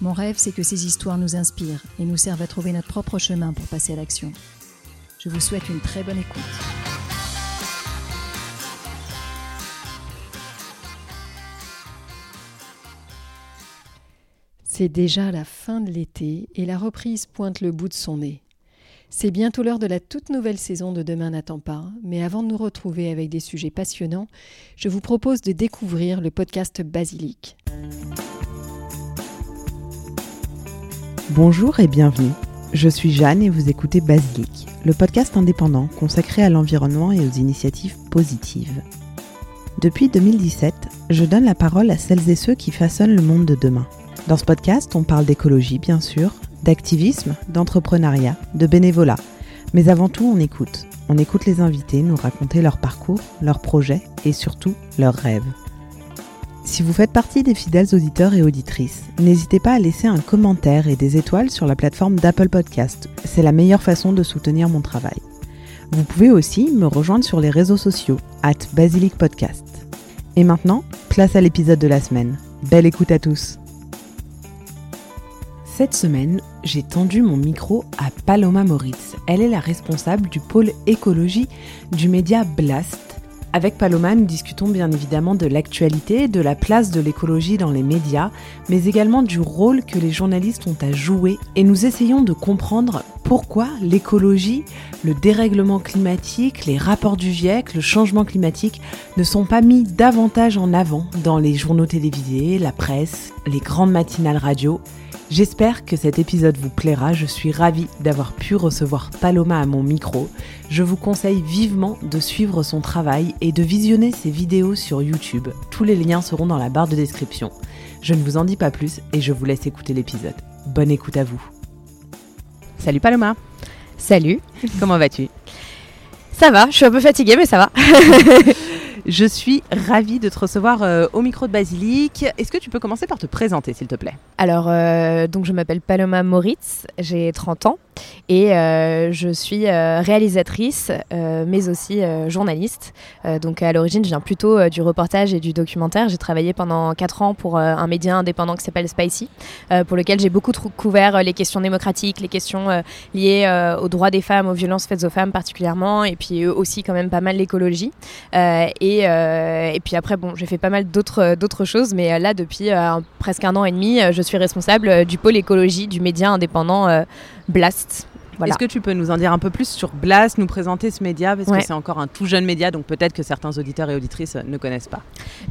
Mon rêve, c'est que ces histoires nous inspirent et nous servent à trouver notre propre chemin pour passer à l'action. Je vous souhaite une très bonne écoute. C'est déjà la fin de l'été et la reprise pointe le bout de son nez. C'est bientôt l'heure de la toute nouvelle saison de Demain n'attend pas, mais avant de nous retrouver avec des sujets passionnants, je vous propose de découvrir le podcast Basilic. Bonjour et bienvenue. Je suis Jeanne et vous écoutez Basilic, le podcast indépendant consacré à l'environnement et aux initiatives positives. Depuis 2017, je donne la parole à celles et ceux qui façonnent le monde de demain. Dans ce podcast, on parle d'écologie, bien sûr, d'activisme, d'entrepreneuriat, de bénévolat. Mais avant tout, on écoute. On écoute les invités nous raconter leur parcours, leurs projets et surtout leurs rêves. Si vous faites partie des fidèles auditeurs et auditrices, n'hésitez pas à laisser un commentaire et des étoiles sur la plateforme d'Apple Podcast. C'est la meilleure façon de soutenir mon travail. Vous pouvez aussi me rejoindre sur les réseaux sociaux, at Basilic Podcast. Et maintenant, place à l'épisode de la semaine. Belle écoute à tous! Cette semaine, j'ai tendu mon micro à Paloma Moritz. Elle est la responsable du pôle écologie du média Blast avec Paloma, nous discutons bien évidemment de l'actualité, de la place de l'écologie dans les médias, mais également du rôle que les journalistes ont à jouer. Et nous essayons de comprendre pourquoi l'écologie, le dérèglement climatique, les rapports du GIEC, le changement climatique ne sont pas mis davantage en avant dans les journaux télévisés, la presse, les grandes matinales radio J'espère que cet épisode vous plaira, je suis ravie d'avoir pu recevoir Paloma à mon micro. Je vous conseille vivement de suivre son travail et de visionner ses vidéos sur YouTube. Tous les liens seront dans la barre de description. Je ne vous en dis pas plus et je vous laisse écouter l'épisode. Bonne écoute à vous. Salut Paloma Salut Comment vas-tu? Ça va, je suis un peu fatiguée mais ça va Je suis ravie de te recevoir euh, au micro de Basilic. Est-ce que tu peux commencer par te présenter, s'il te plaît? Alors, euh, donc je m'appelle Paloma Moritz, j'ai 30 ans et euh, je suis réalisatrice, mais aussi journaliste. donc à l'origine, je viens plutôt du reportage et du documentaire. J'ai travaillé pendant 4 ans pour un média indépendant qui s'appelle Spicy, pour lequel j'ai beaucoup couvert les questions démocratiques, les questions liées aux droits des femmes, aux violences faites aux femmes particulièrement, et puis aussi quand même pas mal l'écologie. et euh, et, puis après, bon, j'ai fait pas mal d'autres, euh, choses, mais euh, là, depuis presque un an et demi, je suis responsable du pôle écologie du média indépendant Blast. Est-ce que tu peux nous en dire un peu plus sur Blast, nous présenter ce média? Parce que c'est encore un tout jeune média, donc peut-être que certains auditeurs et auditrices ne connaissent pas.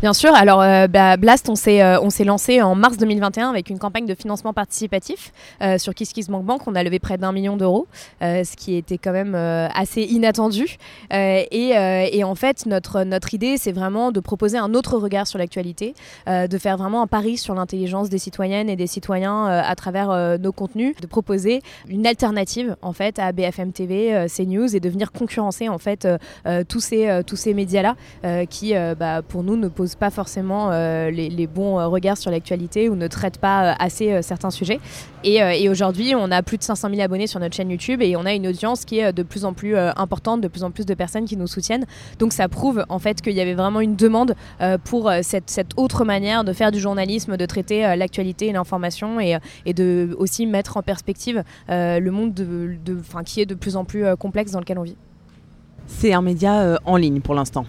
Bien sûr. Alors, euh, bah, Blast, on s'est, euh, on s'est lancé en mars 2021 avec une campagne de financement participatif euh, sur KissKissBankBank. On a levé près d'un million d'euros, ce qui était quand même assez inattendu. Et, et, en fait, notre, notre idée, c'est vraiment de proposer un autre regard sur l'actualité, de faire vraiment un pari sur l'intelligence des citoyennes et des citoyens à travers nos contenus, de proposer une alternative en fait à BFM TV, euh, CNews et de venir concurrencer en fait euh, euh, tous ces tous ces médias là qui bah, pour nous ne posent pas forcément les, bons regards sur l'actualité ou ne traitent pas assez certains sujets. Et, aujourd'hui, on a plus de 500 000 abonnés sur notre chaîne YouTube et on a une audience qui est de plus en plus importante, de plus en plus de personnes qui nous soutiennent. Donc ça prouve en fait qu'il y avait vraiment une demande pour cette, cette, autre manière de faire du journalisme, de traiter l'actualité et l'information et, et, de aussi mettre en perspective le monde de, de, qui est de plus en plus euh, complexe dans lequel on vit. C'est un média euh, en ligne pour l'instant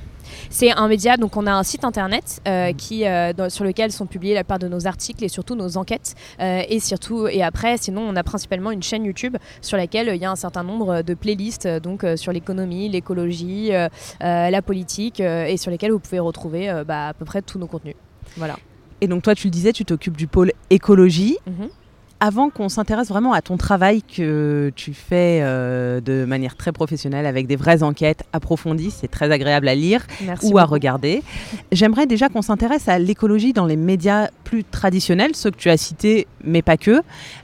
c'est un média, donc on a un site internet euh, mhm. qui, sur lequel sont publiés la plupart de nos articles et surtout nos enquêtes. et surtout, et après, sinon, on a principalement une chaîne YouTube sur laquelle il y a un certain nombre de playlists, donc sur l'économie, l'écologie, la politique, et sur lesquelles vous pouvez retrouver bah, à peu près tous nos contenus. Voilà. Et donc toi, tu le disais, tu t'occupes du pôle écologie. Mhm. Avant qu'on s'intéresse vraiment à ton travail que tu fais euh, de manière très professionnelle avec des vraies enquêtes approfondies, c'est très agréable à lire ou à regarder. J'aimerais déjà qu'on s'intéresse à l'écologie dans les médias plus traditionnels, ceux que tu as cités, mais pas que.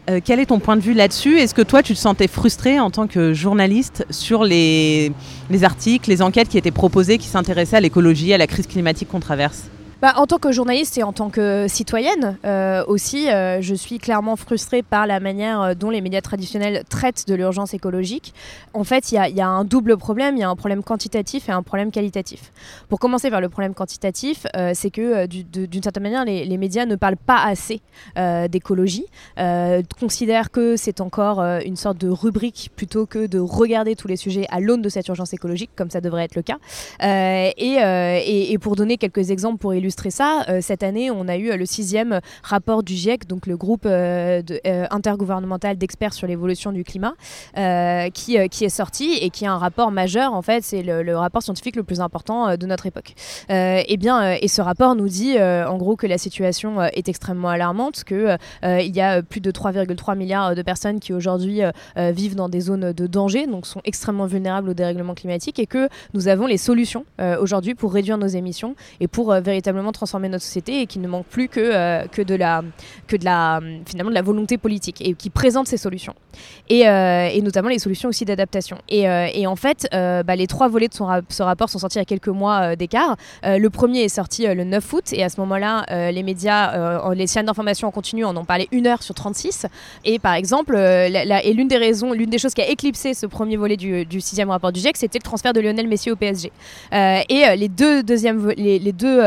Euh, quel est ton point de vue là-dessus? Est-ce que toi, tu te sentais frustré en tant que journaliste sur les, les articles, les enquêtes qui étaient proposées, qui s'intéressaient à l'écologie, à la crise climatique qu'on traverse? Bah, en tant que journaliste et en tant que citoyenne euh, aussi, euh, je suis clairement frustrée par la manière euh, dont les médias traditionnels traitent de l'urgence écologique. En fait, il y, a un double problème. Il y a un problème quantitatif et un problème qualitatif. Pour commencer par le problème quantitatif, c'est que d'une certaine manière, les, médias ne parlent pas assez d'écologie, considèrent que c'est encore une sorte de rubrique plutôt que de regarder tous les sujets à l'aune de cette urgence écologique, comme ça devrait être le cas. Et, pour donner quelques exemples pour illustrer ça, euh, cette année, on a eu euh, le sixième rapport du GIEC, donc le groupe euh, intergouvernemental d'experts sur l'évolution du climat, qui, qui est sorti et qui est un rapport majeur. En fait, c'est le, rapport scientifique le plus important de notre époque. et eh bien, et ce rapport nous dit, en gros, que la situation est extrêmement alarmante, que il y a plus de 3,3 milliards de personnes qui aujourd'hui vivent dans des zones de danger, donc sont extrêmement vulnérables au dérèglement climatique, et que nous avons les solutions aujourd'hui pour réduire nos émissions et pour véritablement transformer notre société et qui ne manque plus que, euh, que, de, la, que de, la, finalement, de la volonté politique et qui présente ces solutions. Et, euh, et notamment les solutions aussi d'adaptation. Et, euh, en fait, bah, les trois volets de son ce rapport sont sortis a quelques mois d'écart. le premier est sorti le 9 août et à ce moment-là, les médias, les chaînes d'information en continu en ont parlé une heure sur 36. Et par exemple, et l'une des raisons, l'une des choses qui a éclipsé ce premier volet du, du sixième rapport du GIEC, c'était le transfert de Lionel Messi au PSG. et les deux, deuxièmes, les, les deux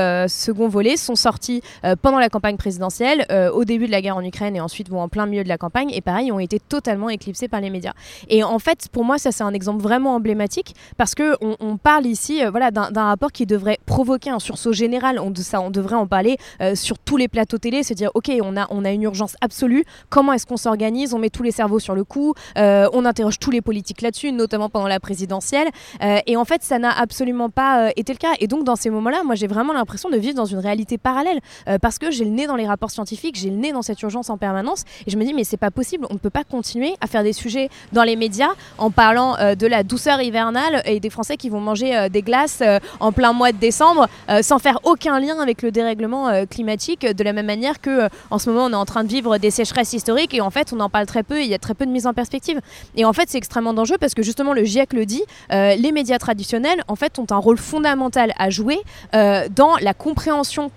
second volet sont sortis euh, pendant la campagne présidentielle, euh, au début de la guerre en Ukraine et ensuite vont en plein milieu de la campagne et pareil ont été totalement éclipsés par les médias. Et en fait, pour moi, ça c'est un exemple vraiment emblématique parce que on, parle ici, euh, voilà, d'un rapport qui devrait provoquer un sursaut général. On, ça, on devrait en parler sur tous les plateaux télé, se dire ok, on a, on a une urgence absolue. Comment est-ce qu'on s'organise? On met tous les cerveaux sur le coup. on interroge tous les politiques là-dessus, notamment pendant la présidentielle. et en fait, ça n'a absolument pas été le cas. Et donc, dans ces moments-là, moi, j'ai vraiment l'impression de vivre dans une réalité parallèle. Euh, parce que j'ai le nez dans les rapports scientifiques, j'ai le nez dans cette urgence en permanence et je me dis mais c'est pas possible, on ne peut pas continuer à faire des sujets dans les médias en parlant euh, de la douceur hivernale et des Français qui vont manger euh, des glaces en plein mois de décembre sans faire aucun lien avec le dérèglement climatique de la même manière que en ce moment on est en train de vivre des sécheresses historiques et en fait on en parle très peu et il y a très peu de mise en perspective. Et en fait c'est extrêmement dangereux parce que justement le GIEC le dit les médias traditionnels en fait ont un rôle fondamental à jouer dans la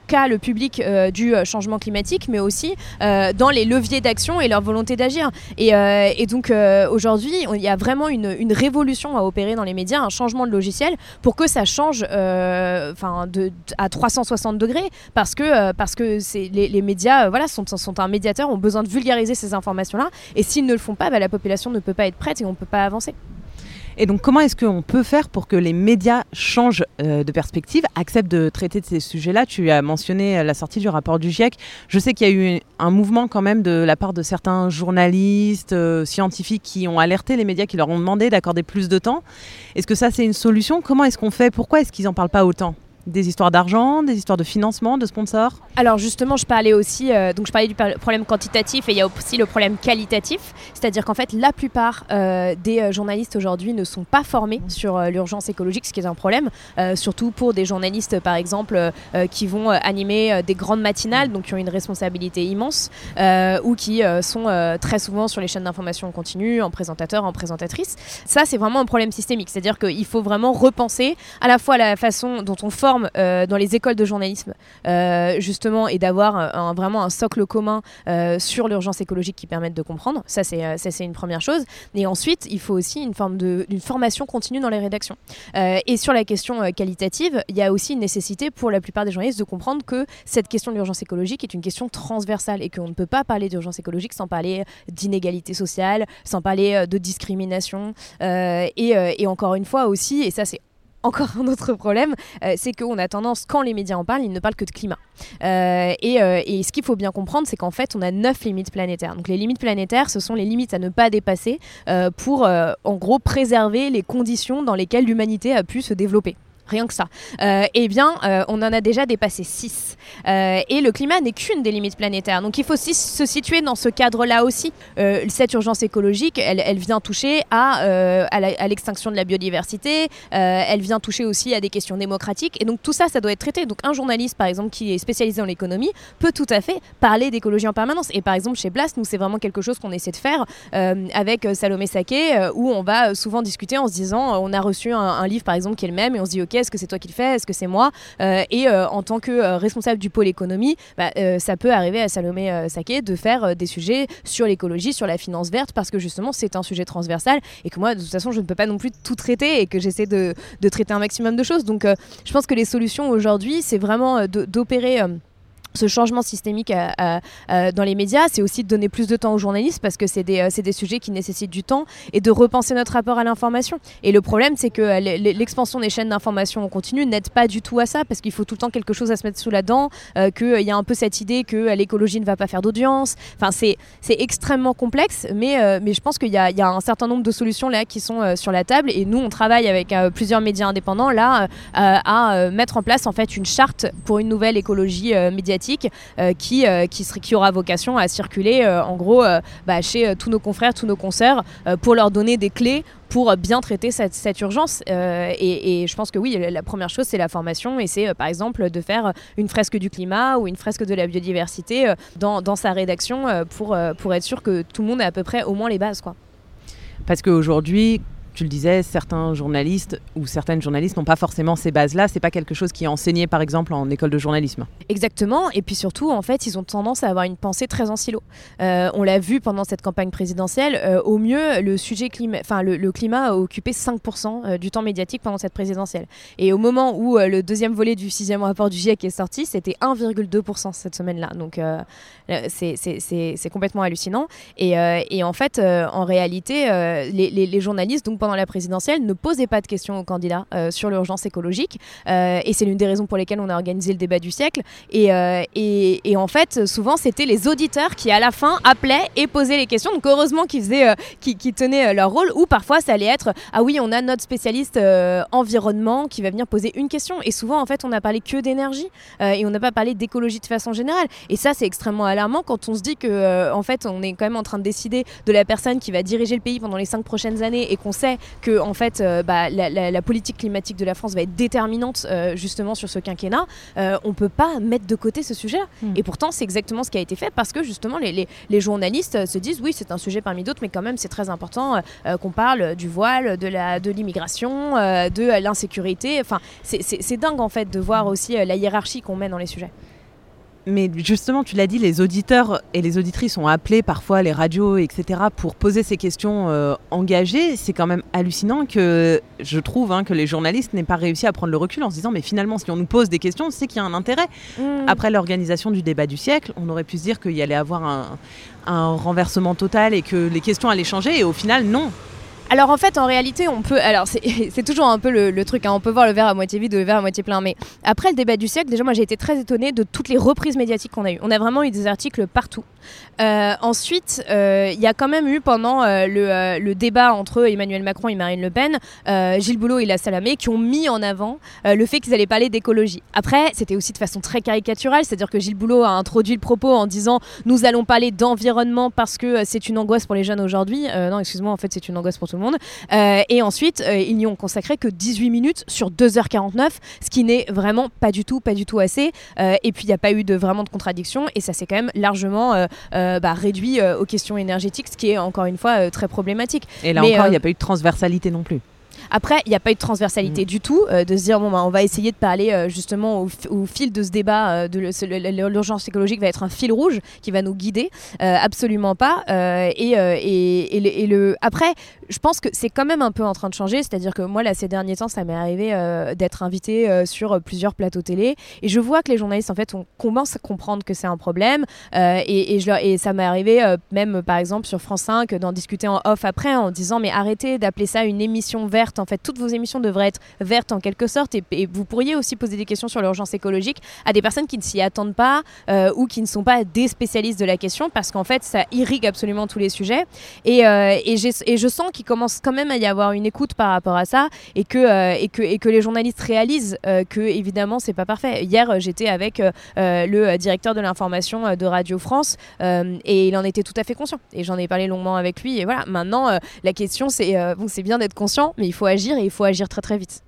qu'a le public euh, du euh, changement climatique, mais aussi euh, dans les leviers d'action et leur volonté d'agir. Et, donc aujourd'hui, il y a vraiment une, révolution à opérer dans les médias, un changement de logiciel pour que ça change enfin à 360 degrés, parce que, parce que les, les, médias voilà, sont, sont un médiateur, ont besoin de vulgariser ces informations-là, et s'ils ne le font pas, bah, la population ne peut pas être prête et on ne peut pas avancer. Et donc, comment est-ce qu'on peut faire pour que les médias changent euh, de perspective, acceptent de traiter de ces sujets-là? Tu as mentionné euh, la sortie du rapport du GIEC. Je sais qu'il y a eu un mouvement quand même de la part de certains journalistes, euh, scientifiques qui ont alerté les médias, qui leur ont demandé d'accorder plus de temps. Est-ce que ça, c'est une solution? Comment est-ce qu'on fait? Pourquoi est-ce qu'ils n'en parlent pas autant? Des histoires d'argent, des histoires de financement, de sponsors Alors justement, je parlais aussi, euh, donc je parlais du problème quantitatif et il y a aussi le problème qualitatif, c'est-à-dire qu'en fait, la plupart euh, des euh, journalistes aujourd'hui ne sont pas formés sur l'urgence écologique, ce qui est un problème, surtout pour des journalistes, par exemple, qui vont animer des grandes matinales, donc qui ont une responsabilité immense, ou qui sont très souvent sur les chaînes d'information en continu, en présentateur, en présentatrice. Ça, c'est vraiment un problème systémique, c'est-à-dire qu'il faut vraiment repenser à la fois la façon dont on forme euh, dans les écoles de journalisme, euh, justement, et d'avoir vraiment un socle commun euh, sur l'urgence écologique qui permette de comprendre. Ça, c'est une première chose. Et ensuite, il faut aussi une forme de, formation continue dans les rédactions. et sur la question qualitative, il y a aussi une nécessité pour la plupart des journalistes de comprendre que cette question de l'urgence écologique est une question transversale et qu'on ne peut pas parler d'urgence écologique sans parler d'inégalité sociale, sans parler de discrimination. et, encore une fois aussi, et ça c'est encore un autre problème, euh, c'est qu'on a tendance, quand les médias en parlent, ils ne parlent que de climat. Euh, euh, et, ce qu'il faut bien comprendre, c'est qu'en fait, on a neuf limites planétaires. Donc les limites planétaires, ce sont les limites à ne pas dépasser pour, en gros, préserver les conditions dans lesquelles l'humanité a pu se développer. Rien que ça. eh bien, on en a déjà dépassé 6. et le climat n'est qu'une des limites planétaires. Donc il faut se situer dans ce cadre-là aussi. cette urgence écologique, elle, elle vient toucher à, à l'extinction de la biodiversité, elle vient toucher aussi à des questions démocratiques. Et donc tout ça, ça doit être traité. Donc un journaliste, par exemple, qui est spécialisé dans l'économie, peut tout à fait parler d'écologie en permanence. Et par exemple, chez Blast, nous, c'est vraiment quelque chose qu'on essaie de faire euh, avec euh, Salomé Saké, euh, où on va souvent discuter en se disant, on a reçu un, livre, par exemple, qui est le même, et on se dit, ok, est-ce que c'est toi qui le fais, est-ce que c'est moi Et en tant que responsable du pôle économie, bah, ça peut arriver à Salomé Saké de faire des sujets sur l'écologie, sur la finance verte, parce que justement, c'est un sujet transversal, et que moi, de toute façon, je ne peux pas non plus tout traiter, et que j'essaie de, traiter un maximum de choses. Donc, je pense que les solutions aujourd'hui, c'est vraiment d'opérer ce changement systémique euh, euh, euh, dans les médias, c'est aussi de donner plus de temps aux journalistes parce que c'est des, des, sujets qui nécessitent du temps et de repenser notre rapport à l'information. Et le problème, c'est que l'expansion des chaînes d'information en continu n'aide pas du tout à ça parce qu'il faut tout le temps quelque chose à se mettre sous la dent, qu'il y a un peu cette idée que l'écologie ne va pas faire d'audience. Enfin, c'est extrêmement complexe, mais, mais je pense qu'il y, y, a un certain nombre de solutions là qui sont sur la table et nous, on travaille avec plusieurs médias indépendants là à mettre en place en fait une charte pour une nouvelle écologie médiatique euh, qui, euh, qui, aura vocation à circuler euh, en gros bah, chez tous nos confrères, tous nos consoeurs, pour leur donner des clés pour bien traiter cette, cette urgence. Et, et, je pense que oui, la première chose, c'est la formation. Et c'est par exemple de faire une fresque du climat ou une fresque de la biodiversité dans, dans sa rédaction pour, pour être sûr que tout le monde a à peu près au moins les bases. Quoi. Parce qu'aujourd'hui, tu le disais, certains journalistes ou certaines journalistes n'ont pas forcément ces bases-là. C'est pas quelque chose qui est enseigné, par exemple, en école de journalisme. Exactement. Et puis surtout, en fait, ils ont tendance à avoir une pensée très en silo. Euh, on l'a vu pendant cette campagne présidentielle. Euh, au mieux, le sujet climat, enfin le, climat a occupé 5% euh, du temps médiatique pendant cette présidentielle. Et au moment où le deuxième volet du sixième rapport du GIEC est sorti, c'était 1,2% cette semaine-là. Donc c'est complètement hallucinant. Et, et en fait, en réalité, les, les, journalistes, donc pendant la présidentielle, ne posait pas de questions aux candidats euh, sur l'urgence écologique. Euh, et c'est l'une des raisons pour lesquelles on a organisé le débat du siècle. Et, euh, et, en fait, souvent, c'était les auditeurs qui, à la fin, appelaient et posaient les questions. Donc, heureusement qu'ils qui, qui tenaient leur rôle. Ou parfois, ça allait être Ah oui, on a notre spécialiste environnement qui va venir poser une question. Et souvent, en fait, on n'a parlé que d'énergie et on n'a pas parlé d'écologie de façon générale. Et ça, c'est extrêmement alarmant quand on se dit que, en fait, on est quand même en train de décider de la personne qui va diriger le pays pendant les cinq prochaines années et qu'on sait que en fait, euh, bah, la, politique climatique de la France va être déterminante euh, justement sur ce quinquennat, euh, on peut pas mettre de côté ce sujet. Hmm. Et pourtant, c'est exactement ce qui a été fait parce que justement, les, journalistes se disent oui, c'est un sujet parmi d'autres, mais quand même, c'est très important qu'on parle du voile, de l'immigration, de, de l'insécurité. Enfin, c'est dingue en fait de voir aussi la hiérarchie qu'on met dans les sujets. Mais justement, tu l'as dit, les auditeurs et les auditrices sont appelés parfois, les radios, etc., pour poser ces questions euh, engagées. C'est quand même hallucinant que je trouve hein, que les journalistes n'aient pas réussi à prendre le recul en se disant, mais finalement, si on nous pose des questions, c'est qu'il y a un intérêt. Mmh. Après l'organisation du débat du siècle, on aurait pu se dire qu'il y allait avoir un, un renversement total et que les questions allaient changer. Et au final, non alors en fait, en réalité, on peut. Alors c'est toujours un peu le, truc. Hein, on peut voir le verre à moitié vide ou le verre à moitié plein. Mais après le débat du siècle, déjà moi j'ai été très étonnée de toutes les reprises médiatiques qu'on a eues. On a vraiment eu des articles partout. Euh, ensuite, euh, il y a quand même eu pendant euh, le, débat entre Emmanuel Macron et Marine Le Pen, Gilles Boulot et La Salamé qui ont mis en avant le fait qu'ils allaient parler d'écologie. Après, c'était aussi de façon très caricaturale, c'est-à-dire que Gilles Boulot a introduit le propos en disant nous allons parler d'environnement parce que c'est une angoisse pour les jeunes aujourd'hui. non, excuse-moi, en fait c'est une angoisse pour tout le monde. et ensuite, ils n'y ont consacré que 18 minutes sur 2h49, ce qui n'est vraiment pas du tout, pas du tout assez. et puis il n'y a pas eu de vraiment de contradiction et ça s'est quand même largement bah, réduit euh, aux questions énergétiques, ce qui est encore une fois euh, très problématique. Et là encore, il n'y a pas eu de transversalité non plus. Après, il n'y a pas eu de transversalité mm. du tout, euh, de se dire bon, bah, on va essayer de parler euh, justement au, fil de ce débat euh, de l'urgence écologique va être un fil rouge qui va nous guider, absolument pas. et, et, le, après, je pense que c'est quand même un peu en train de changer, c'est-à-dire que moi là ces derniers temps, ça m'est arrivé d'être invité sur plusieurs plateaux télé et je vois que les journalistes en fait on commence à comprendre que c'est un problème et, ça m'est arrivé même par exemple sur France 5 d'en discuter en off après en disant mais arrêtez d'appeler ça une émission verte En fait, toutes vos émissions devraient être vertes en quelque sorte. Et, vous pourriez aussi poser des questions sur l'urgence écologique à des personnes qui ne s'y attendent pas euh, ou qui ne sont pas des spécialistes de la question, parce qu'en fait, ça irrigue absolument tous les sujets. Et, euh, et, et je sens qu'il commence quand même à y avoir une écoute par rapport à ça, et que, euh, les journalistes réalisent que évidemment, c'est pas parfait. Hier, j'étais avec le directeur de l'information de Radio France, et il en était tout à fait conscient. Et j'en ai parlé longuement avec lui. Et voilà, maintenant, la question, c'est bon, c'est bien d'être conscient, mais il faut agir et il faut agir très très vite.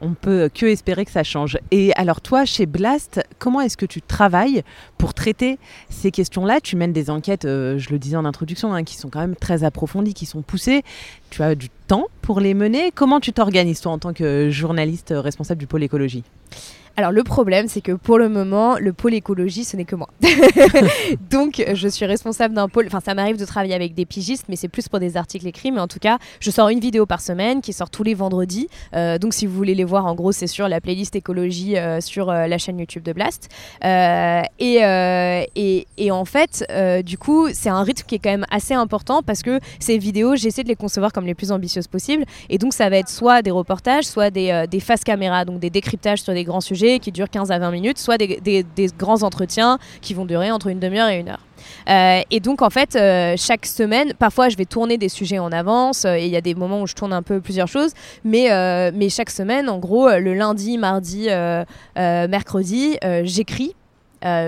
On peut que espérer que ça change. Et alors toi, chez Blast, comment est-ce que tu travailles pour traiter ces questions-là? Tu mènes des enquêtes, euh, je le disais en introduction, hein, qui sont quand même très approfondies, qui sont poussées. Tu as du temps pour les mener. Comment tu t'organises toi en tant que journaliste responsable du pôle écologie? Alors le problème, c'est que pour le moment, le pôle écologie, ce n'est que moi. Donc je suis responsable d'un pôle. Enfin, ça m'arrive de travailler avec des pigistes, mais c'est plus pour des articles écrits. Mais en tout cas, je sors une vidéo par semaine qui sort tous les vendredis. Euh, donc si vous voulez les voir, en gros, c'est sur la playlist écologie euh, sur euh, la chaîne YouTube de Blast. Et, et, et, en fait, du coup, c'est un rythme qui est quand même assez important parce que ces vidéos, j'essaie de les concevoir comme les plus ambitieuses possibles. Et donc ça va être soit des reportages, soit des, des faces caméra, donc des décryptages sur des grands sujets qui durent 15 à 20 minutes, soit des, grands entretiens qui vont durer entre une demi-heure et une heure. Euh, et donc en fait, euh, chaque semaine, parfois je vais tourner des sujets en avance euh, et il y a des moments où je tourne un peu plusieurs choses, mais, mais chaque semaine, en gros, le lundi, mardi, mercredi, j'écris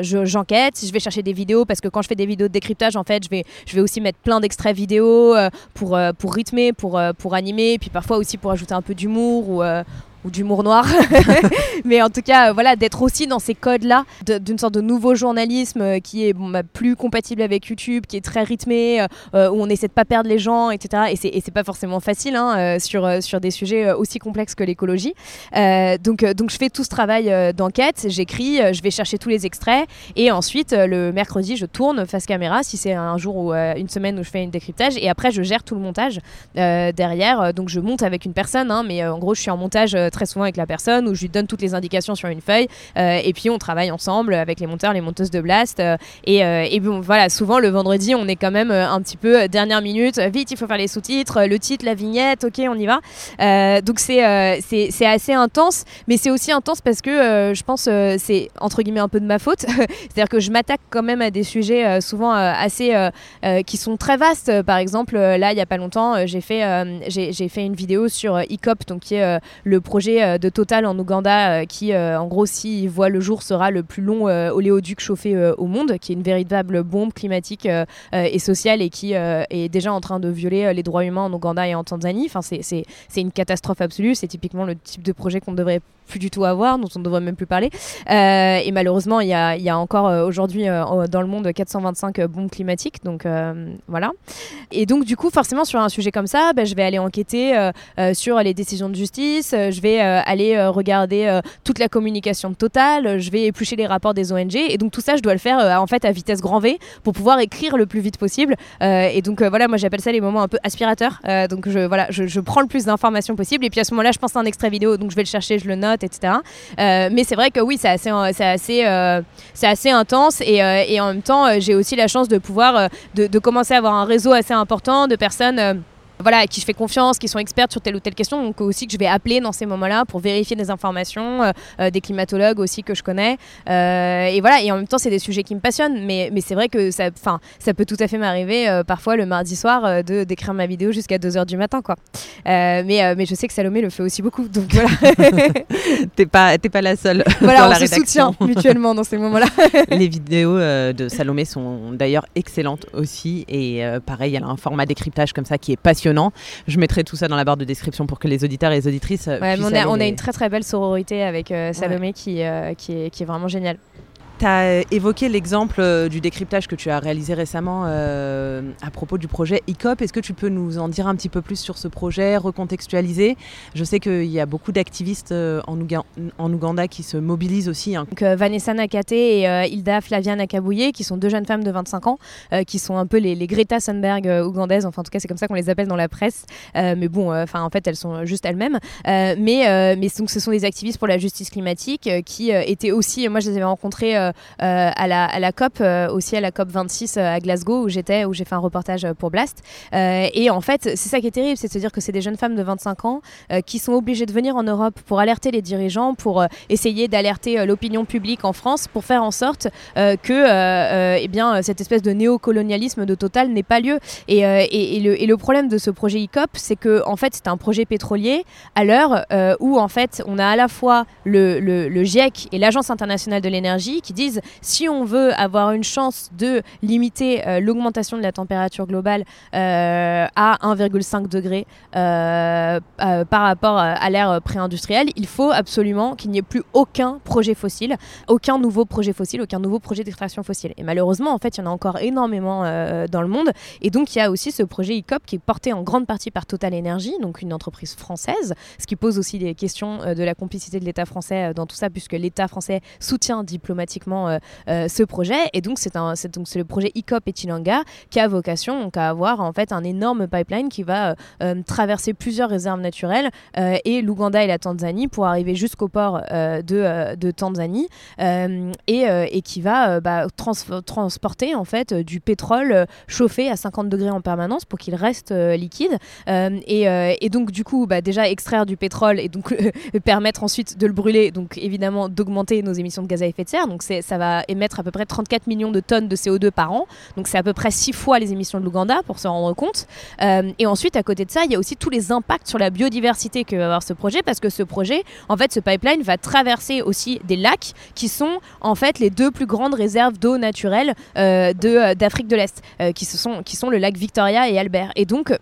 j'enquête, je vais chercher des vidéos parce que quand je fais des vidéos de décryptage, en fait, je vais, je vais aussi mettre plein d'extraits vidéo pour, pour rythmer, pour, pour animer, puis parfois aussi pour ajouter un peu d'humour ou, ou d'humour noir. mais en tout cas, euh, voilà, d'être aussi dans ces codes-là, d'une sorte de nouveau journalisme euh, qui est bah, plus compatible avec YouTube, qui est très rythmé, euh, où on essaie de pas perdre les gens, etc. Et c'est pas forcément facile hein, sur, sur des sujets aussi complexes que l'écologie. donc, donc je fais tout ce travail d'enquête, j'écris, je vais chercher tous les extraits, et ensuite le mercredi, je tourne face caméra si c'est un jour ou une semaine où je fais une décryptage, et après je gère tout le montage derrière. Donc je monte avec une personne, hein, mais en gros je suis en montage très souvent avec la personne où je lui donne toutes les indications sur une feuille euh, et puis on travaille ensemble avec les monteurs, les monteuses de Blast euh, et, euh, et, bon voilà souvent le vendredi on est quand même un petit peu dernière minute vite il faut faire les sous-titres le titre la vignette ok on y va. Donc c'est c'est assez intense mais c'est aussi intense parce que je pense c'est entre guillemets un peu de ma faute. C'est-à-dire que je m'attaque quand même à des sujets souvent assez qui sont très vastes. Par exemple là il y a pas longtemps j'ai fait j'ai fait une vidéo sur ICOP donc qui est le projet euh, de Total en Ouganda euh, qui, euh, en gros, s'il voit le jour, sera le plus long oléoduc chauffé au monde, qui est une véritable bombe climatique et sociale et qui est déjà en train de violer les droits humains en Ouganda et en Tanzanie. Enfin, c'est une catastrophe absolue. C'est typiquement le type de projet qu'on devrait plus du tout avoir, dont on ne devrait même plus parler. Euh, et malheureusement, il y a, y a, encore euh, aujourd'hui euh, dans le monde 425 bombes climatiques. Donc voilà. Et donc, du coup, forcément, sur un sujet comme ça, bah, je vais aller enquêter sur les décisions de justice, je vais aller regarder toute la communication de Total, je vais éplucher les rapports des ONG. Et donc, tout ça, je dois le faire en fait à vitesse grand V pour pouvoir écrire le plus vite possible. et donc, voilà, moi, j'appelle ça les moments un peu aspirateurs. donc, je, voilà, je, je prends le plus d'informations possible. Et puis, à ce moment-là, je pense à un extrait vidéo. Donc, je vais le chercher, je le note etc. Euh, mais c'est vrai que oui, c'est assez, c'est assez, euh, c'est assez intense et, euh, et, en même temps, j'ai aussi la chance de pouvoir de, commencer à avoir un réseau assez important de personnes voilà, à qui je fais confiance, qui sont expertes sur telle ou telle question, donc aussi que je vais appeler dans ces moments-là pour vérifier des informations, euh, euh, des climatologues aussi que je connais. Euh, et voilà, et en même temps, c'est des sujets qui me passionnent, mais, mais c'est vrai que ça, ça peut tout à fait m'arriver parfois le mardi soir de d'écrire ma vidéo jusqu'à 2h du matin. Quoi. mais, mais je sais que Salomé le fait aussi beaucoup, donc voilà. t'es pas, pas la seule. Voilà, on se soutient mutuellement dans ces moments-là. Les vidéos de Salomé sont d'ailleurs excellentes aussi, et pareil, elle a un format décryptage comme ça qui est passionnant je mettrai tout ça dans la barre de description pour que les auditeurs et les auditrices. Euh, on, a, une très très belle sororité avec euh, Salomé qui, euh, qui, est, qui est vraiment géniale. Tu as évoqué l'exemple euh, du décryptage que tu as réalisé récemment euh, à propos du projet ICOP. Est-ce que tu peux nous en dire un petit peu plus sur ce projet, recontextualiser? Je sais qu'il y a beaucoup d'activistes euh, en, en, Ouganda qui se mobilisent aussi. Hein. Donc, Vanessa Nakate et Hilda Flavia Nakabouye, qui sont deux jeunes femmes de 25 ans, qui sont un peu les, Greta Thunberg ougandaises. Enfin, en tout cas, c'est comme ça qu'on les appelle dans la presse. mais bon, enfin, en fait, elles sont juste elles-mêmes. mais mais donc, ce sont des activistes pour la justice climatique qui étaient aussi, moi, je les avais rencontrées à, la, à la COP, aussi à la COP 26 à Glasgow, où j'étais, où j'ai fait un reportage pour Blast. et en fait, c'est ça qui est terrible, c'est de se dire que c'est des jeunes femmes de 25 ans qui sont obligées de venir en Europe pour alerter les dirigeants, pour essayer d'alerter l'opinion publique en France, pour faire en sorte que eh bien, cette espèce de néocolonialisme de Total n'ait pas lieu. Et, et, le, et, le, problème de ce projet ICOP, c'est que en fait, c'est un projet pétrolier à l'heure où en fait, on a à la fois le, le, GIEC et l'Agence internationale de l'énergie qui disent si on veut avoir une chance de limiter euh, l'augmentation de la température globale euh, à 1,5 degré euh, par rapport à l'ère pré-industrielle, il faut absolument qu'il n'y ait plus aucun projet fossile, aucun nouveau projet fossile, aucun nouveau projet d'extraction fossile. Et malheureusement, en fait, il y en a encore énormément dans le monde. Et donc, il y a aussi ce projet ICOP qui est porté en grande partie par Total Energy, donc une entreprise française, ce qui pose aussi des questions de la complicité de l'État français dans tout ça, puisque l'État français soutient diplomatiquement euh, euh, ce projet. Et donc, c'est le projet ICOP et Chilanga qui a vocation donc, à avoir en fait un énorme pipeline qui va traverser plusieurs réserves naturelles et l'Ouganda et la Tanzanie pour arriver jusqu'au port de, de, Tanzanie et, et, qui va bah, transporter en fait du pétrole chauffé à 50 degrés en permanence pour qu'il reste liquide. Et, et, donc, du coup, bah, déjà extraire du pétrole et donc permettre ensuite de le brûler, donc évidemment d'augmenter nos émissions de gaz à effet de serre. Donc ça va émettre à peu près 34 millions de tonnes de CO2 par an. Donc c'est à peu près 6 fois les émissions de l'Ouganda pour se rendre compte. Euh, et ensuite, à côté de ça, il y a aussi tous les impacts sur la biodiversité que va avoir ce projet parce que ce projet, en fait, ce pipeline va traverser aussi des lacs qui sont en fait les deux plus grandes réserves d'eau naturelle euh, euh d'Afrique de, l'Est, qui, sont, qui sont le lac Victoria et Albert. Et donc,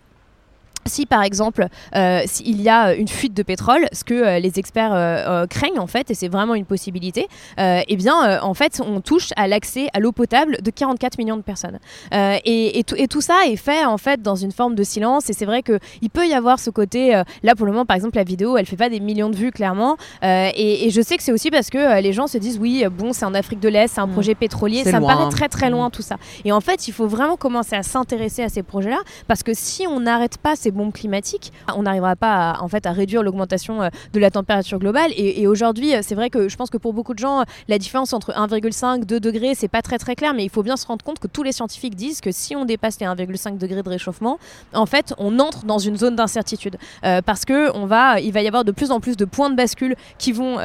si par exemple euh, s'il y a une fuite de pétrole, ce que euh, les experts euh, craignent en fait, et c'est vraiment une possibilité, eh bien en fait on touche à l'accès à l'eau potable de 44 millions de personnes. Et, et, tout ça est fait en fait dans une forme de silence. Et c'est vrai qu'il peut y avoir ce côté, là pour le moment par exemple la vidéo elle fait pas des millions de vues clairement. Et, je sais que c'est aussi parce que les gens se disent oui bon c'est en Afrique de l'Est, c'est un mmh. projet pétrolier, ça me paraît très très loin mmh. tout ça. Et en fait il faut vraiment commencer à s'intéresser à ces projets-là parce que si on n'arrête pas ces bombe climatique, on n'arrivera pas à, en fait à réduire l'augmentation euh, de la température globale. Et, aujourd'hui, euh, c'est vrai que je pense que pour beaucoup de gens, la différence entre 1,5 2 degrés, c'est pas très très clair, mais il faut bien se rendre compte que tous les scientifiques disent que si on dépasse les 1,5 degrés de réchauffement, en fait, on entre dans une zone d'incertitude euh, parce que on va, il va y avoir de plus en plus de points de bascule qui vont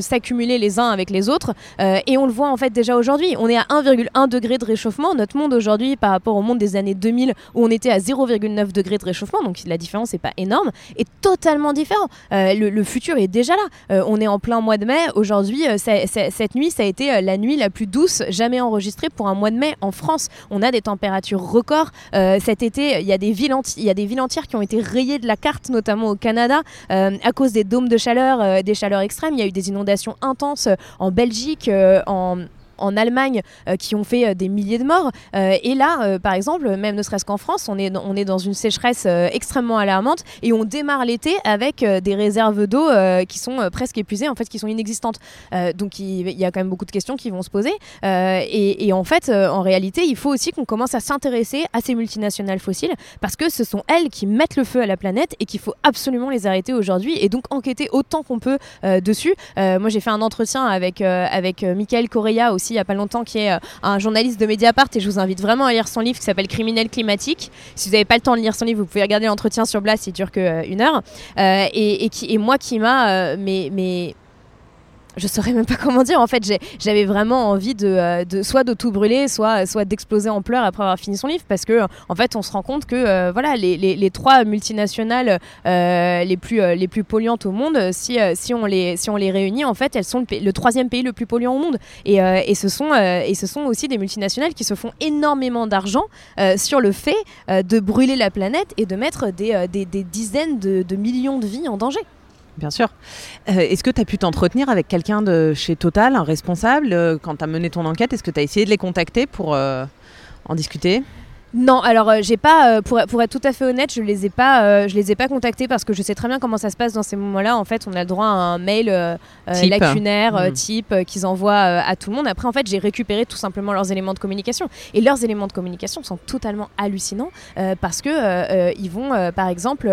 s'accumuler les uns avec les autres. et on le voit en fait déjà aujourd'hui. On est à 1,1 degré de réchauffement. Notre monde aujourd'hui, par rapport au monde des années 2000 où on était à 0,9 degré de réchauffement, donc la différence n'est pas énorme, est totalement différent. Euh, le, futur est déjà là. Euh, on est en plein mois de mai. Aujourd'hui, euh, cette nuit, ça a été la nuit la plus douce jamais enregistrée pour un mois de mai en France. On a des températures records. cet été, il y, a des villes entières qui ont été rayées de la carte, notamment au Canada, à cause des dômes de chaleur, des chaleurs extrêmes. Il y a eu des inondations intenses en Belgique, en en Allemagne euh, qui ont fait euh, des milliers de morts. Euh, et là, par exemple, même ne serait-ce qu'en France, on est, on est dans une sécheresse extrêmement alarmante et on démarre l'été avec des réserves d'eau qui sont presque épuisées, en fait, qui sont inexistantes. donc il, y a quand même beaucoup de questions qui vont se poser. Et, en fait, en réalité, il faut aussi qu'on commence à s'intéresser à ces multinationales fossiles parce que ce sont elles qui mettent le feu à la planète et qu'il faut absolument les arrêter aujourd'hui et donc enquêter autant qu'on peut dessus. moi, j'ai fait un entretien avec, avec Michael Correa aussi il n'y a pas longtemps, qui est euh, un journaliste de Mediapart, et je vous invite vraiment à lire son livre qui s'appelle Criminel climatique. Si vous n'avez pas le temps de lire son livre, vous pouvez regarder l'entretien sur Blast, il dure que euh, heure. Euh, et, moi qui m'a je saurais même pas comment dire. En fait, j'avais vraiment envie euh, de, soit de tout brûler, soit, d'exploser en pleurs après avoir fini son livre, parce que en fait, on se rend compte que euh, voilà, les, trois multinationales euh, les plus polluantes au monde, si, on les réunit, en fait, elles sont le, troisième pays le plus polluant au monde. Et, ce sont aussi des multinationales qui se font énormément d'argent sur le fait de brûler la planète et de mettre des, dizaines de millions de vies en danger. Bien sûr. Euh, est-ce que tu as pu t'entretenir avec quelqu'un de chez Total, un responsable, euh, quand tu as mené ton enquête Est-ce que tu as essayé de les contacter pour euh, en discuter? Non, alors euh, j'ai pas, euh, pour, pour, être tout à fait honnête, je les ai pas, euh, je les ai pas contactés parce que je sais très bien comment ça se passe dans ces moments-là. En fait, on a le droit à un mail lacunaire mmh. type qu'ils envoient à tout le monde. Après, en fait, j'ai récupéré tout simplement leurs éléments de communication et leurs éléments de communication sont totalement hallucinants parce que ils vont, par exemple,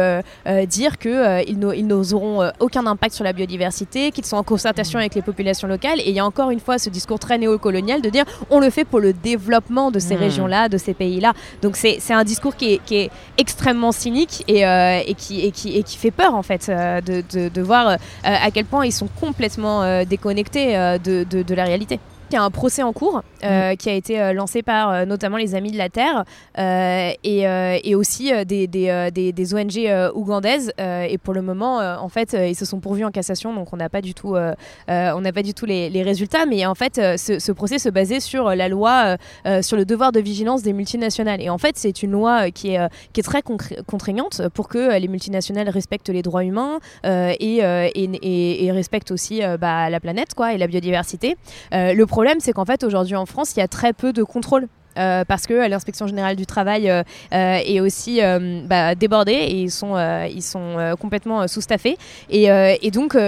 dire que ils n'auront aucun impact sur la biodiversité, qu'ils sont en concertation avec les populations locales. Et il y a encore une fois ce discours très néocolonial de dire on le fait pour le développement de ces mmh. régions-là, de ces pays-là. Donc c'est un discours qui est, extrêmement cynique et, euh, qui, fait peur en fait euh, de, voir euh, à quel point ils sont complètement déconnectés de la réalité. Il y a un procès en cours euh, mm. qui a été euh, lancé par euh, notamment les Amis de la Terre et, aussi des, des, ONG ougandaises. et pour le moment, en fait, ils se sont pourvus en cassation, donc on n'a pas du tout, on n'a pas du tout les, résultats. Mais en fait, ce, procès se basait sur la loi sur le devoir de vigilance des multinationales. Et en fait, c'est une loi qui est, qui est très contraignante pour que les multinationales respectent les droits humains et, et, respectent aussi bah, la planète quoi, et la biodiversité. le problème, c'est qu'en fait, aujourd'hui en France, il y a très peu de contrôle euh, parce que l'inspection générale du travail euh, euh, est aussi bah, débordée et ils sont, ils sont complètement sous-staffés. Et, donc, il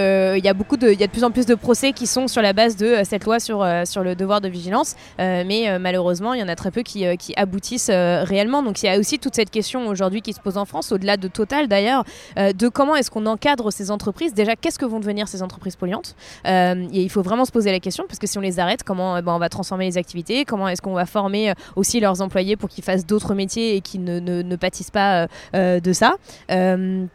y, a de, y a de plus en plus de procès qui sont sur la base de cette loi sur, sur le devoir de vigilance. mais malheureusement, il y en a très peu qui, qui aboutissent réellement. Donc, il y a aussi toute cette question aujourd'hui qui se pose en France, au-delà de Total d'ailleurs, de comment est-ce qu'on encadre ces entreprises? Déjà, qu'est-ce que vont devenir ces entreprises polluantes? Et Il faut vraiment se poser la question, parce que si on les arrête, comment ben, on va transformer les activités? Comment est-ce qu'on va former aussi leurs employés pour qu'ils fassent d'autres métiers et qu'ils ne, ne, pâtissent pas euh, euh, de ça. Euh,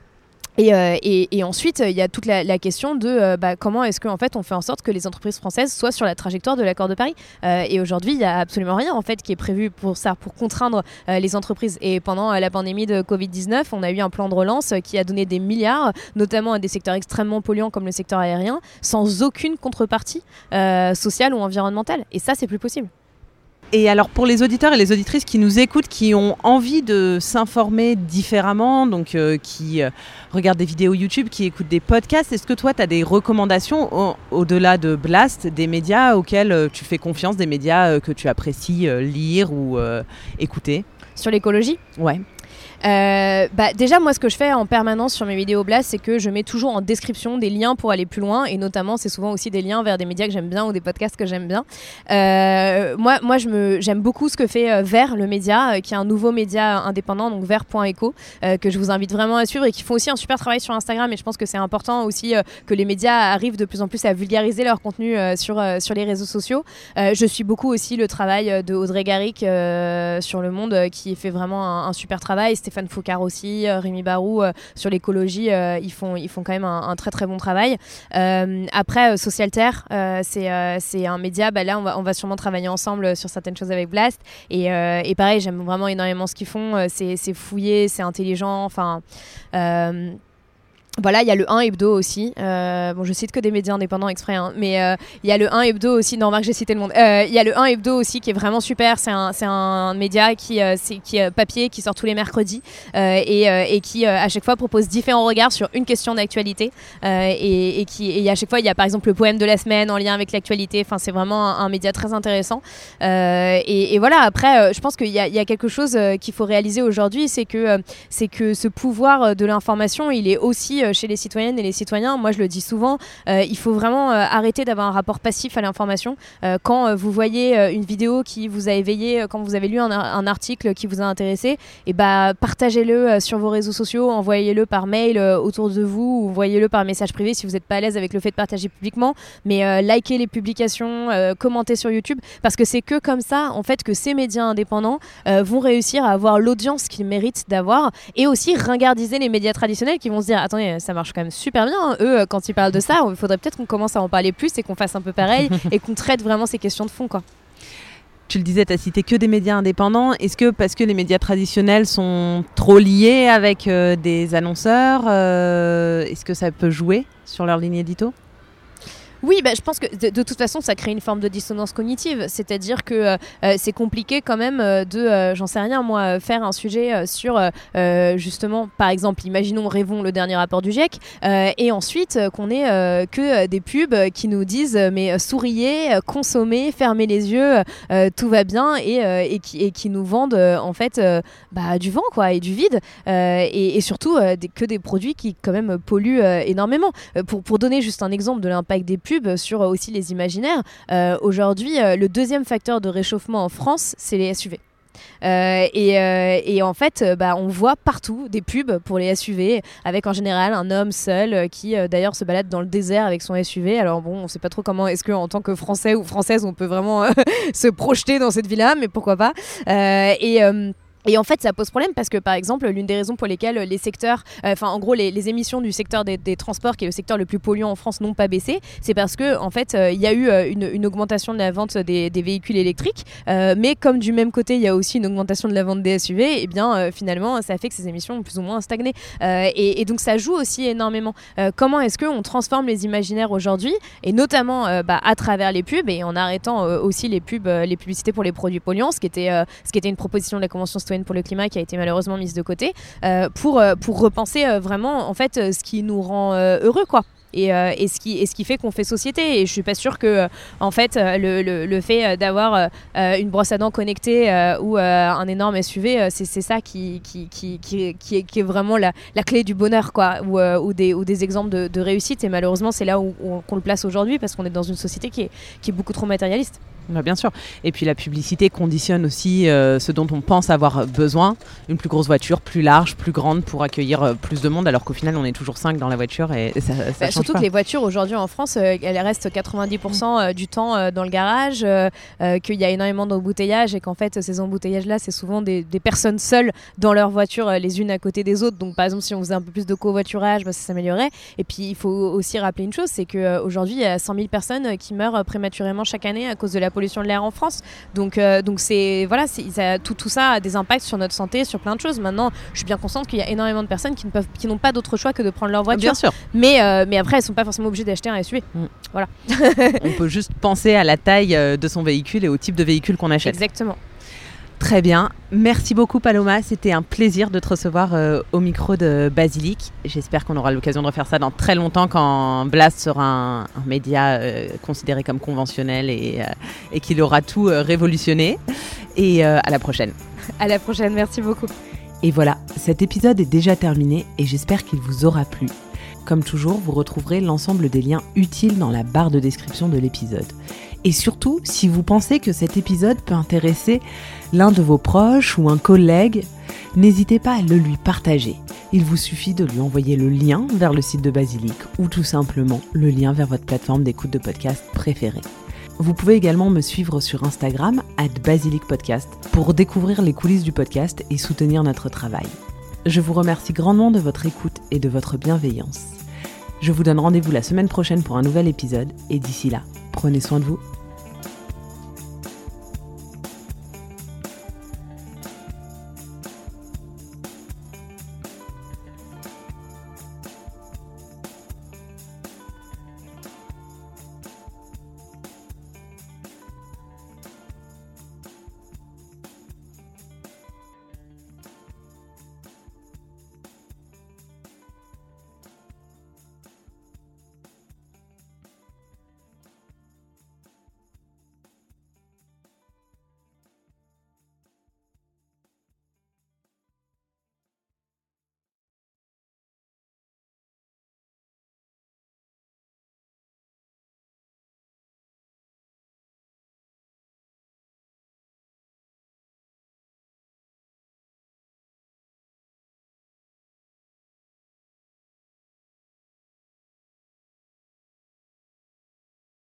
et, et, ensuite, il y a toute la, question de bah, comment est-ce qu'en fait on fait en sorte que les entreprises françaises soient sur la trajectoire de l'accord de Paris. et aujourd'hui, il n'y a absolument rien en fait qui est prévu pour ça, pour contraindre les entreprises. Et pendant la pandémie de Covid-19, on a eu un plan de relance qui a donné des milliards, notamment à des secteurs extrêmement polluants comme le secteur aérien, sans aucune contrepartie sociale ou environnementale. Et ça, c'est plus possible. Et alors pour les auditeurs et les auditrices qui nous écoutent, qui ont envie de s'informer différemment, donc euh, qui euh, regardent des vidéos YouTube, qui écoutent des podcasts, est-ce que toi tu as des recommandations au-delà de Blast, des médias auxquels euh, tu fais confiance, des médias que tu apprécies lire ou écouter? Sur l'écologie? Ouais. Euh, bah, déjà, moi, ce que je fais en permanence sur mes vidéos Blast, c'est que je mets toujours en description des liens pour aller plus loin. Et notamment, c'est souvent aussi des liens vers des médias que j'aime bien ou des podcasts que j'aime bien. Euh, moi, moi j'aime beaucoup ce que fait euh, Vert, le média, qui est un nouveau média indépendant, donc vert.eco, que je vous invite vraiment à suivre et qui font aussi un super travail sur Instagram. Et je pense que c'est important aussi que les médias arrivent de plus en plus à vulgariser leur contenu sur, sur les réseaux sociaux. je suis beaucoup aussi le travail de Audrey Garrick sur Le Monde, qui fait vraiment un, super travail. Foucard aussi, euh, Rémi Barou, euh, sur l'écologie, euh, ils, font, ils font quand même un, très très bon travail. après, Social Terre, c'est un média, bah, là on va, on va sûrement travailler ensemble sur certaines choses avec Blast. Et, et pareil, j'aime vraiment énormément ce qu'ils font, c'est fouillé, c'est intelligent, enfin voilà, il y a le 1 hebdo aussi. Euh, bon, je cite que des médias indépendants exprès, hein, mais euh, il y a le 1 hebdo aussi. Non, Marc, j'ai cité le monde. Euh, il y a le 1 hebdo aussi qui est vraiment super. C'est un, un, média qui, c'est, qui est papier, qui sort tous les mercredis et, et, qui à chaque fois propose différents regards sur une question d'actualité. Et, et, et à chaque fois, il y a par exemple le poème de la semaine en lien avec l'actualité. Enfin, c'est vraiment un, média très intéressant. Et, voilà, après, je pense qu'il y, y, a quelque chose qu'il faut réaliser aujourd'hui, c'est que, c'est que ce pouvoir de l'information, il est aussi euh, chez les citoyennes et les citoyens. Moi, je le dis souvent, euh, il faut vraiment euh, arrêter d'avoir un rapport passif à l'information. quand vous voyez une vidéo qui vous a éveillé, quand vous avez lu un, article qui vous a intéressé, et eh bah, partagez-le sur vos réseaux sociaux, envoyez-le par mail autour de vous, ou envoyez-le par message privé si vous n'êtes pas à l'aise avec le fait de partager publiquement. Mais likez les publications, commentez sur YouTube, parce que c'est que comme ça, en fait, que ces médias indépendants vont réussir à avoir l'audience qu'ils méritent d'avoir, et aussi ringardiser les médias traditionnels qui vont se dire, attendez, ça marche quand même super bien. Hein. Eux, quand ils parlent de ça, il faudrait peut-être qu'on commence à en parler plus et qu'on fasse un peu pareil et qu'on traite vraiment ces questions de fond. Quoi. Tu le disais, tu as cité que des médias indépendants. Est-ce que parce que les médias traditionnels sont trop liés avec euh, des annonceurs, euh, est-ce que ça peut jouer sur leur ligne édito? Oui, bah, je pense que de, toute façon, ça crée une forme de dissonance cognitive. C'est-à-dire que euh, euh, c'est compliqué quand même euh, de, j'en sais rien, moi, faire un sujet sur justement, par exemple, imaginons, rêvons le dernier rapport du GIEC, et ensuite qu'on ait que des pubs qui nous disent mais souriez, consommez, fermez les yeux, tout va bien, et, qui, nous vendent en fait bah, du vent quoi, et du vide, et, et, surtout que des produits qui quand même polluent énormément. pour, pour donner juste un exemple de l'impact des pubs sur aussi les imaginaires, euh, aujourd'hui, euh, le deuxième facteur de réchauffement en France, c'est les SUV. Euh, et, en fait, bah, on voit partout des pubs pour les SUV, avec en général un homme seul qui d'ailleurs se balade dans le désert avec son SUV. Alors bon, on sait pas trop comment est-ce que en tant que Français ou Française, on peut vraiment se projeter dans cette vie-là, mais pourquoi pas. et et en fait, ça pose problème parce que, par exemple, l'une des raisons pour lesquelles les secteurs, euh, enfin, en gros, les, émissions du secteur des, transports, qui est le secteur le plus polluant en France, n'ont pas baissé, c'est parce que, en fait, euh, il y a eu euh, une, augmentation de la vente des, véhicules électriques, mais comme du même côté, il y a aussi une augmentation de la vente des SUV, et eh bien, finalement, ça fait que ces émissions ont plus ou moins stagné. Et, donc, ça joue aussi énormément. comment est-ce qu'on transforme les imaginaires aujourd'hui, et notamment bah, à travers les pubs, et en arrêtant aussi les pubs, les publicités pour les produits polluants, ce qui était, ce qui était une proposition de la Convention pour le climat qui a été malheureusement mise de côté, euh, pour, euh, pour repenser euh, vraiment en fait ce qui nous rend heureux quoi. Et, et, ce qui, et ce qui fait qu'on fait société. Et je suis pas sûre que, en fait, le, le, fait d'avoir une brosse à dents connectée ou un énorme SUV, c'est ça qui, qui, qui, est, qui est vraiment la, la, clé du bonheur, quoi, ou, ou, des, ou des exemples de, réussite. Et malheureusement, c'est là où, qu'on le place aujourd'hui parce qu'on est dans une société qui est, qui est beaucoup trop matérialiste. Bien sûr. Et puis la publicité conditionne aussi euh, ce dont on pense avoir besoin. Une plus grosse voiture, plus large, plus grande pour accueillir euh, plus de monde, alors qu'au final on est toujours 5 dans la voiture et, ça, bah, Surtout que les voitures aujourd'hui en France, euh, elles restent 90% du temps dans le garage, qu'il y a énormément d'embouteillages et qu'en fait ces embouteillages-là, c'est souvent des, personnes seules dans leur voiture les unes à côté des autres. Donc par exemple si on faisait un peu plus de covoiturage, bah, ça s'améliorerait. Et puis il faut aussi rappeler une chose, c'est qu'aujourd'hui il y a 100 000 personnes qui meurent prématurément chaque année à cause de la pollution de l'air en France. Donc, euh, donc c'est voilà, ça, tout, tout ça a des impacts sur notre santé, sur plein de choses. Maintenant, je suis bien consciente qu'il y a énormément de personnes qui ne peuvent, qui n'ont pas d'autre choix que de prendre leur voiture. Bien sûr. Mais, euh, mais après, elles sont pas forcément obligées d'acheter un SUV. Mm. Voilà. On peut juste penser à la taille euh, de son véhicule et au type de véhicule qu'on achète. Exactement. Très bien. Merci beaucoup Paloma. C'était un plaisir de te recevoir euh, au micro de Basilic. J'espère qu'on aura l'occasion de refaire ça dans très longtemps quand Blast sera un, média euh, considéré comme conventionnel et, euh, et qu'il aura tout révolutionné. Et à la prochaine. À la prochaine. Merci beaucoup. Et voilà, cet épisode est déjà terminé et j'espère qu'il vous aura plu. Comme toujours, vous retrouverez l'ensemble des liens utiles dans la barre de description de l'épisode. Et surtout, si vous pensez que cet épisode peut intéresser l'un de vos proches ou un collègue, n'hésitez pas à le lui partager. Il vous suffit de lui envoyer le lien vers le site de Basilic ou tout simplement le lien vers votre plateforme d'écoute de podcast préférée. Vous pouvez également me suivre sur Instagram, at Basilic Podcast, pour découvrir les coulisses du podcast et soutenir notre travail. Je vous remercie grandement de votre écoute et de votre bienveillance. Je vous donne rendez-vous la semaine prochaine pour un nouvel épisode et d'ici là, prenez soin de vous